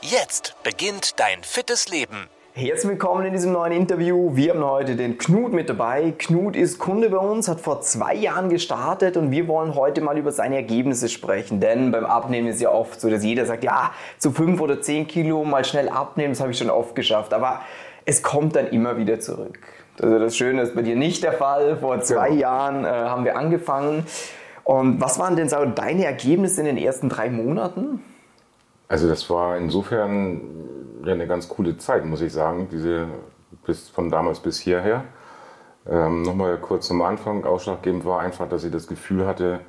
Jetzt beginnt dein fittes Leben. Herzlich willkommen in diesem neuen Interview. Wir haben heute den Knut mit dabei. Knut ist Kunde bei uns, hat vor zwei Jahren gestartet und wir wollen heute mal über seine Ergebnisse sprechen. Denn beim Abnehmen ist ja oft so, dass jeder sagt, ja, zu fünf oder zehn Kilo mal schnell abnehmen, das habe ich schon oft geschafft. Aber es kommt dann immer wieder zurück. Also das Schöne ist bei dir nicht der Fall. Vor zwei genau. Jahren äh, haben wir angefangen. Und was waren denn so deine Ergebnisse in den ersten drei Monaten? Also das war insofern ja eine ganz coole Zeit, muss ich sagen, diese bis von damals bis hierher. Ähm, Nochmal kurz zum Anfang, ausschlaggebend war einfach, dass ich das Gefühl hatte,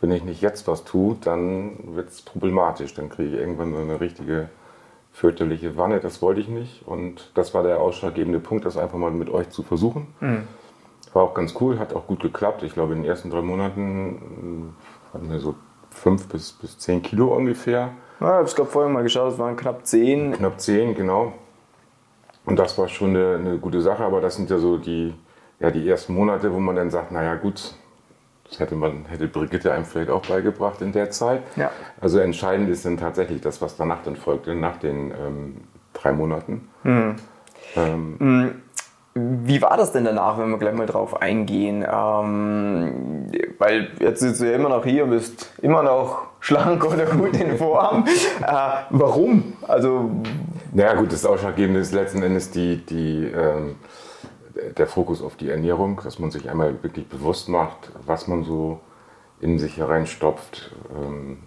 wenn ich nicht jetzt was tue, dann wird es problematisch. Dann kriege ich irgendwann so eine richtige fürchterliche Wanne. Das wollte ich nicht. Und das war der ausschlaggebende Punkt, das einfach mal mit euch zu versuchen. Mhm. War auch ganz cool, hat auch gut geklappt. Ich glaube, in den ersten drei Monaten äh, hatten wir so fünf bis, bis zehn Kilo ungefähr. Ja, ich habe es gerade vorher mal geschaut, es waren knapp zehn. Knapp zehn, genau. Und das war schon eine, eine, gute Sache, aber das sind ja so die, ja, die ersten Monate, wo man dann sagt, naja gut, das hätte man, hätte Brigitte einem vielleicht auch beigebracht in der Zeit. Ja. Also entscheidend ist dann tatsächlich das, was danach dann folgte, nach den ähm, drei Monaten. Mhm. Ähm, mhm. Wie war das denn danach, wenn wir gleich mal drauf eingehen? Ähm, weil jetzt sitzt du ja immer noch hier, bist immer noch schlank oder gut in Form. äh, warum? Also, naja, gut, das Ausschlaggebende ist letzten Endes die, die, ähm, der Fokus auf die Ernährung, dass man sich einmal wirklich bewusst macht, was man so in sich hereinstopft. Ähm,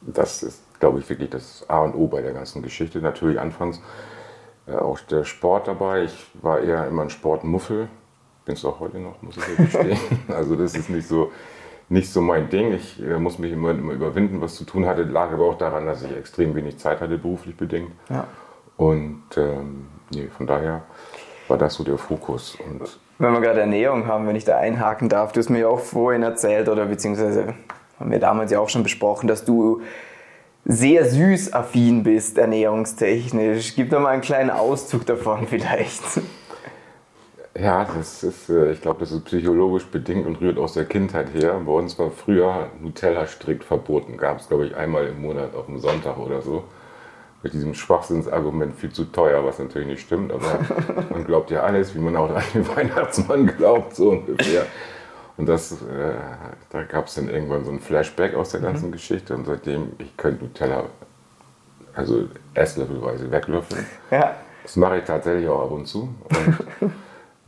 das ist, glaube ich, wirklich das A und O bei der ganzen Geschichte. Natürlich anfangs äh, auch der Sport dabei. Ich war eher immer ein Sportmuffel. Bin es auch heute noch, muss ich gestehen. also das ist nicht so, nicht so mein Ding. Ich äh, muss mich immer, immer überwinden, was zu tun hatte. Lag aber auch daran, dass ich extrem wenig Zeit hatte, beruflich bedingt. Ja. Und ähm, nee, von daher war das so der Fokus. Und wenn wir gerade Ernährung haben, wenn ich da einhaken darf, du hast mir ja auch vorhin erzählt oder beziehungsweise haben wir damals ja auch schon besprochen, dass du sehr süß-affin bist, ernährungstechnisch. Gib doch mal einen kleinen Auszug davon vielleicht. Ja, das ist, äh, ich glaube, das ist psychologisch bedingt und rührt aus der Kindheit her. Bei uns war früher Nutella strikt verboten. Gab es, glaube ich, einmal im Monat auf dem Sonntag oder so. Mit diesem Schwachsinnsargument viel zu teuer, was natürlich nicht stimmt, aber man glaubt ja alles, wie man auch an den Weihnachtsmann glaubt, so ungefähr. Und das, äh, da gab es dann irgendwann so ein Flashback aus der mhm. ganzen mhm. Geschichte und seitdem, ich könnte Nutella, also esslöffelweise weglöffeln. Ja. Das mache ich tatsächlich auch ab und zu. Und,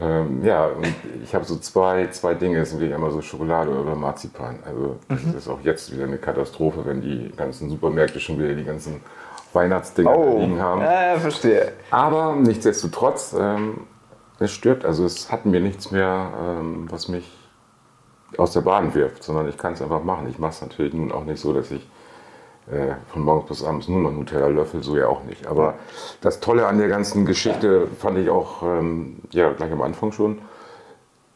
ähm, ja, und ich habe so zwei, zwei Dinge, das sind wirklich einmal so Schokolade oder Marzipan. Also das mhm. ist auch jetzt wieder eine Katastrophe, wenn die ganzen Supermärkte schon wieder die ganzen Weihnachtsdinger oh. liegen haben. Ja, verstehe. Aber nichtsdestotrotz, ähm, es stört, also es hat mir nichts mehr, ähm, was mich aus der Bahn wirft, sondern ich kann es einfach machen. Ich mache es natürlich nun auch nicht so, dass ich äh, von morgens bis abends nur noch Nutella löffel, so ja auch nicht. Aber das Tolle an der ganzen Geschichte fand ich auch ähm, ja, gleich am Anfang schon.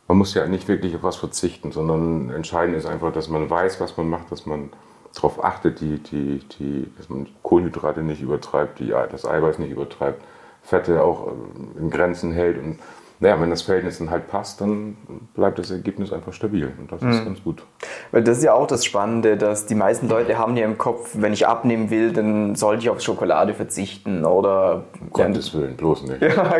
Man muss ja nicht wirklich auf was verzichten, sondern entscheidend ist einfach, dass man weiß, was man macht, dass man darauf achtet, die, die, die, dass man Kohlenhydrate nicht übertreibt, die, das Eiweiß nicht übertreibt, Fette auch ähm, in Grenzen hält und naja, wenn das Verhältnis dann halt passt, dann bleibt das Ergebnis einfach stabil und das mhm. ist ganz gut. Weil das ist ja auch das Spannende, dass die meisten Leute haben ja im Kopf, wenn ich abnehmen will, dann sollte ich auf Schokolade verzichten oder... Um Gottes Willen, bloß nicht. Ja,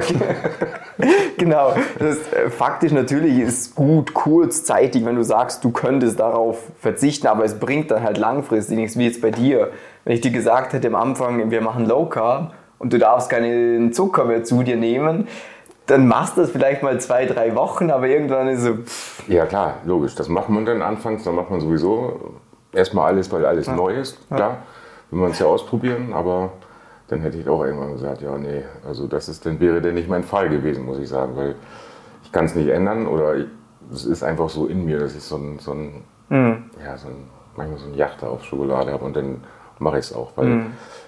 genau. Das ist, äh, faktisch natürlich ist gut kurzzeitig, wenn du sagst, du könntest darauf verzichten, aber es bringt dann halt langfristig nichts, wie jetzt bei dir. Wenn ich dir gesagt hätte am Anfang, wir machen Low Carb und du darfst keinen Zucker mehr zu dir nehmen, dann machst du das vielleicht mal zwei, drei Wochen, aber irgendwann ist so. Pff. Ja, klar, logisch. Das macht man dann anfangs, dann macht man sowieso erstmal alles, weil alles ja. neu ist. Klar, ja. will man es ja ausprobieren, aber dann hätte ich auch irgendwann gesagt, ja, nee, also das ist, dann wäre denn nicht mein Fall gewesen, muss ich sagen, weil ich kann es nicht ändern oder es ist einfach so in mir, dass ich so ein, so ein, mhm. ja, so ein, manchmal so ein Yachter auf Schokolade habe und dann mache ich es auch, weil mhm.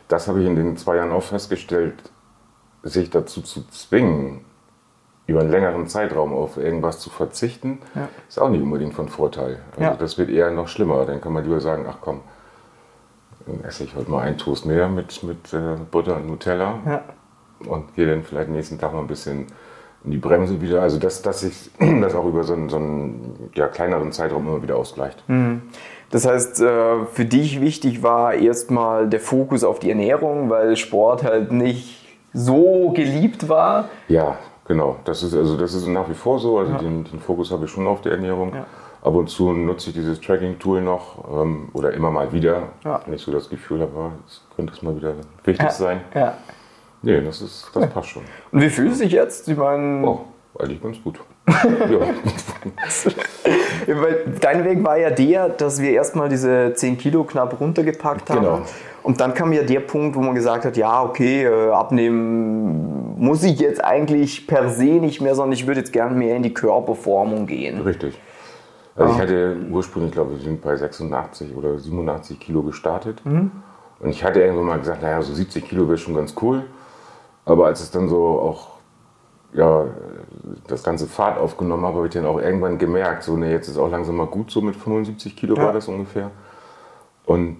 das habe ich in den zwei Jahren auch festgestellt, sich dazu zu zwingen, über einen längeren Zeitraum auf irgendwas zu verzichten, Ja. ist auch nicht unbedingt von Vorteil. Also Ja. das wird eher noch schlimmer. Dann kann man lieber sagen, ach komm, dann esse ich heute mal einen Toast mehr mit, mit äh, Butter und Nutella Ja. und gehe dann vielleicht nächsten Tag mal ein bisschen in die Bremse wieder. Also dass, dass sich das auch über so einen, so einen ja, kleineren Zeitraum immer wieder ausgleicht. Das heißt, äh, für dich wichtig war erstmal der Fokus auf die Ernährung, weil Sport halt nicht so geliebt war. Ja, genau. Das ist, also das ist nach wie vor so. Also den, den Fokus habe ich schon auf die Ernährung. Ja. Ab und zu nutze ich dieses Tracking-Tool noch ähm, oder immer mal wieder, Ja. wenn ich so das Gefühl habe, jetzt könnte es mal wieder wichtig sein. Ja. Nee, das, ist, das passt schon. Und wie fühlst du dich jetzt? Ich meine, Oh, eigentlich ganz gut. ja. weil dein Weg war ja der, dass wir erstmal diese 10 Kilo knapp runtergepackt haben. Genau. Und dann kam ja der Punkt, wo man gesagt hat, ja, okay, äh, abnehmen muss ich jetzt eigentlich per se nicht mehr, sondern ich würde jetzt gerne mehr in die Körperformung gehen. Richtig. Also ich hatte ursprünglich, glaube ich, sind bei 86 oder 87 Kilo gestartet. Und ich hatte irgendwann mal gesagt, naja, so 70 Kilo wäre schon ganz cool. Aber als es dann so auch, ja, das ganze Fahrt aufgenommen habe, habe ich dann auch irgendwann gemerkt, so, ne, jetzt ist auch langsam mal gut so mit 75 Kilo Ja. war das ungefähr. Und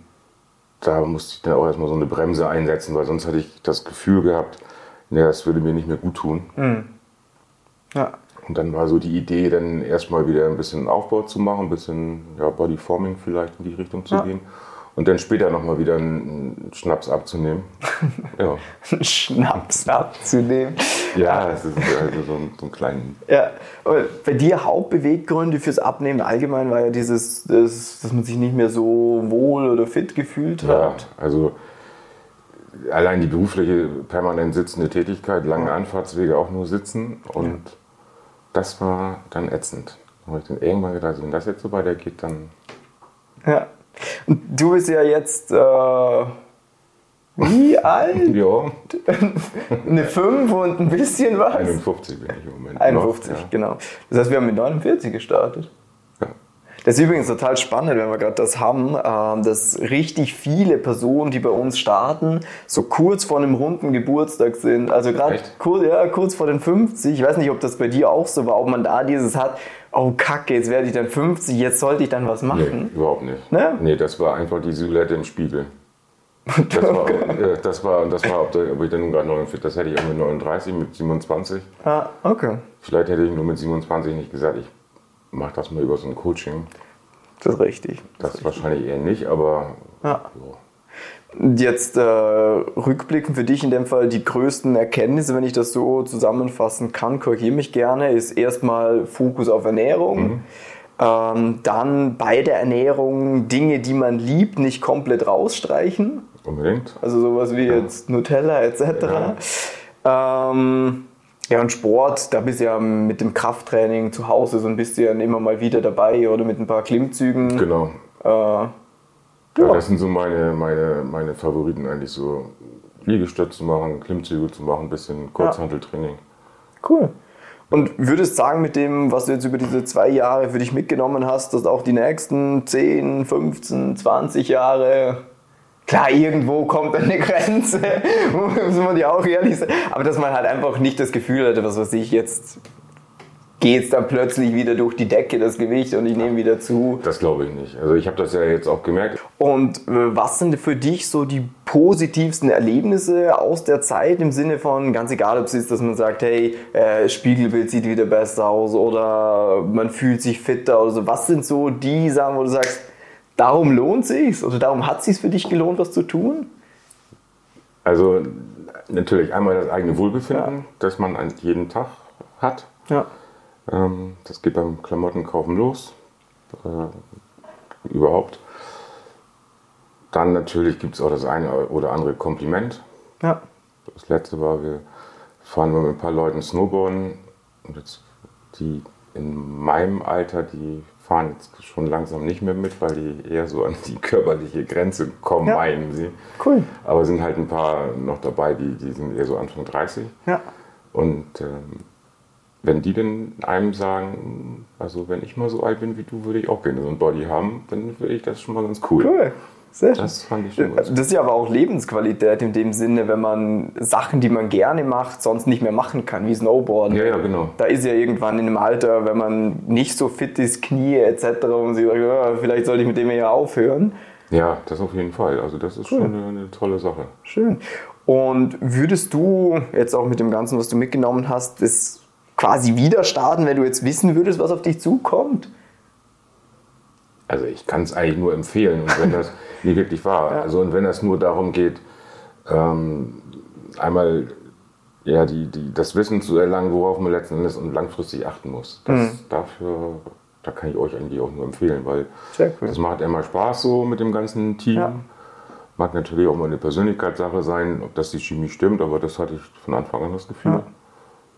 da musste ich dann auch erstmal so eine Bremse einsetzen, weil sonst hatte ich das Gefühl gehabt, ne, das würde mir nicht mehr gut tun. Ja. Und dann war so die Idee, dann erstmal wieder ein bisschen Aufbau zu machen, ein bisschen ja, Bodyforming vielleicht in die Richtung zu Ja. gehen. Und dann später nochmal wieder einen Schnaps abzunehmen. ja. Schnaps abzunehmen. ja, das ist also so ein, so ein kleinen. Ja, aber bei dir Hauptbeweggründe fürs Abnehmen allgemein war ja dieses, das, dass man sich nicht mehr so wohl oder fit gefühlt Ja, hat. also allein die berufliche permanent sitzende Tätigkeit, lange Anfahrtswege auch nur sitzen. Und das war dann ätzend. Da habe ich dann irgendwann gedacht, wenn das jetzt so weitergeht, dann Ja. Und du bist ja jetzt äh, wie alt? ja, Eine 5 und ein bisschen was? 51 bin ich im Moment. 51, noch, ja. genau. Das heißt, wir haben mit 49 gestartet. Das ist übrigens total spannend, wenn wir gerade das haben, ähm, dass richtig viele Personen, die bei uns starten, so kurz vor einem runden Geburtstag sind. Also gerade kurz, ja, kurz vor den 50. Ich weiß nicht, ob das bei dir auch so war, ob man da dieses hat, oh Kacke, jetzt werde ich dann 50, jetzt sollte ich dann was Nee, machen. überhaupt nicht. Ne? Nee, das war einfach die Silhouette im Spiegel. Das war, äh, das war, das war ob ich dann nun gerade 49, das hätte ich auch mit 39, mit 27. Ah, okay. Vielleicht hätte ich nur mit 27 nicht gesagt, ich mache das mal über so ein Coaching. Das ist richtig. Das wahrscheinlich eher nicht, aber Ja. ja. Und Jetzt äh, rückblickend für dich in dem Fall die größten Erkenntnisse, wenn ich das so zusammenfassen kann, korrigiere mich gerne, ist erstmal Fokus auf Ernährung. Ähm, dann bei der Ernährung Dinge, die man liebt, nicht komplett rausstreichen. unbedingt. Also sowas wie jetzt Nutella etc. Ähm, ja, und Sport, da bist du ja mit dem Krafttraining zu Hause so ein bisschen immer mal wieder dabei oder mit ein paar Klimmzügen. Genau. Äh, Ja. Ja. Das sind so meine, meine, meine Favoriten eigentlich so. Liegestütze zu machen, Klimmzüge zu machen, ein bisschen Kurzhanteltraining. Cool. Und würdest sagen, mit dem, was du jetzt über diese zwei Jahre für dich mitgenommen hast, dass auch die nächsten 10, 15, 20 Jahre, klar, irgendwo kommt eine Grenze, muss man ja auch ehrlich sein, aber dass man halt einfach nicht das Gefühl hatte, was weiß ich, jetzt geht es dann plötzlich wieder durch die Decke, das Gewicht, und ich nehme wieder zu. Das glaube ich nicht. Also ich habe das ja jetzt auch gemerkt. Und äh, was sind für dich so die positivsten Erlebnisse aus der Zeit im Sinne von, ganz egal, ob es ist, dass man sagt, hey, äh, Spiegelbild sieht wieder besser aus oder man fühlt sich fitter oder so. Was sind so die Sachen, wo du sagst, darum lohnt sich's oder darum hat sich's für dich gelohnt, was zu tun? Also natürlich einmal das eigene Wohlbefinden, das man an jeden Tag hat. Ja. Ähm, das geht beim Klamottenkaufen los. Äh, überhaupt. Dann natürlich gibt es auch das eine oder andere Kompliment. Ja. Das letzte war, wir fahren mit ein paar Leuten Snowboarden. Und jetzt die in meinem Alter, die fahren jetzt schon langsam nicht mehr mit, weil die eher so an die körperliche Grenze kommen, Ja. meinen sie. Cool. Aber sind halt ein paar noch dabei, die, die sind eher so Anfang 30. Ja. Und ähm, wenn die dann einem sagen, also wenn ich mal so alt bin wie du, würde ich auch gerne so ein Body haben, dann würde ich das schon mal ganz cool. Cool. Sehr Das fand ich schon Das ist ja aber auch Lebensqualität in dem Sinne, wenn man Sachen, die man gerne macht, sonst nicht mehr machen kann, wie Snowboarden. Ja, ja, genau. Da ist ja irgendwann in einem Alter, wenn man nicht so fit ist, Knie etc., und sie sagt, ja, vielleicht sollte ich mit dem ja aufhören. Ja, das auf jeden Fall. Also das ist schon eine, eine tolle Sache. Schön. Und würdest du jetzt auch mit dem Ganzen, was du mitgenommen hast, das quasi wieder starten, wenn du jetzt wissen würdest, was auf dich zukommt? Also ich kann es eigentlich nur empfehlen und wenn das nie wirklich war. Ja. Also und wenn es nur darum geht, ähm, einmal ja, die, die, das Wissen zu erlangen, worauf man letzten Endes und langfristig achten muss. Das, Mhm. Dafür, da kann ich euch eigentlich auch nur empfehlen, weil cool. das macht immer Spaß so mit dem ganzen Team. Ja. Mag natürlich auch mal eine Persönlichkeitssache sein, ob das die Chemie stimmt, aber das hatte ich von Anfang an das Gefühl. Ja.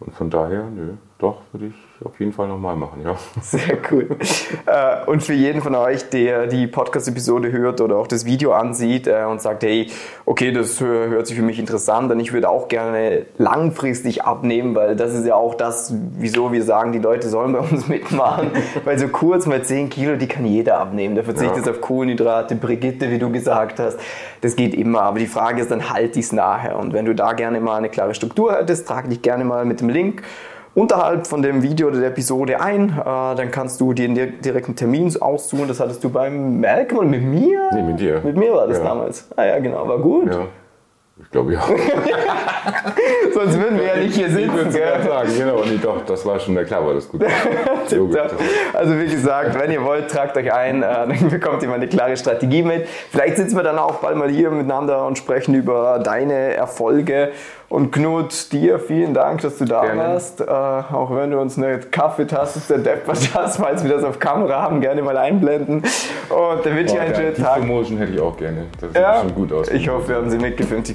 Und von daher, nö, doch, würde ich auf jeden Fall nochmal machen, ja. Sehr cool. Äh, und für jeden von euch, der die Podcast-Episode hört oder auch das Video ansieht äh, und sagt, hey, okay, das hört sich für mich interessant an, ich würde auch gerne langfristig abnehmen, weil das ist ja auch das, wieso wir sagen, die Leute sollen bei uns mitmachen, weil so kurz mal 10 Kilo, die kann jeder abnehmen. Der verzichtet Ja. auf Kohlenhydrate, Brigitte, wie du gesagt hast, das geht immer. Aber die Frage ist dann, halt dies nachher. Und wenn du da gerne mal eine klare Struktur hättest, trag dich gerne mal mit dem Link unterhalb von dem Video oder der Episode ein. Äh, dann kannst du dir einen dir- direkten Termin aussuchen. Das hattest du beim Malcolm und mit mir? Nee, mit dir. Mit mir war das Ja. damals. Ah ja, genau, war gut. ja. Ich glaube ja. Sonst würden wir ja nicht hier Ich sitzen. würde gell? sagen, genau. Nee, doch, das war schon, klar war das gut. Also wie gesagt, wenn ihr wollt, tragt euch ein, äh, dann bekommt ihr mal eine klare Strategie mit. Vielleicht sitzen wir dann auch bald mal hier miteinander und sprechen über deine Erfolge. Und Knut, dir vielen Dank, dass du da Gerne. warst. Äh, auch wenn du uns eine Kaffeetasse der deppert hast, falls wir das auf Kamera haben, gerne mal einblenden. Und dann wünsche ich einen schönen die Tag. Promotion hätte ich auch gerne. Das sieht Ja, schon gut aus. ich hoffe, wir haben sie mitgefilmt, ich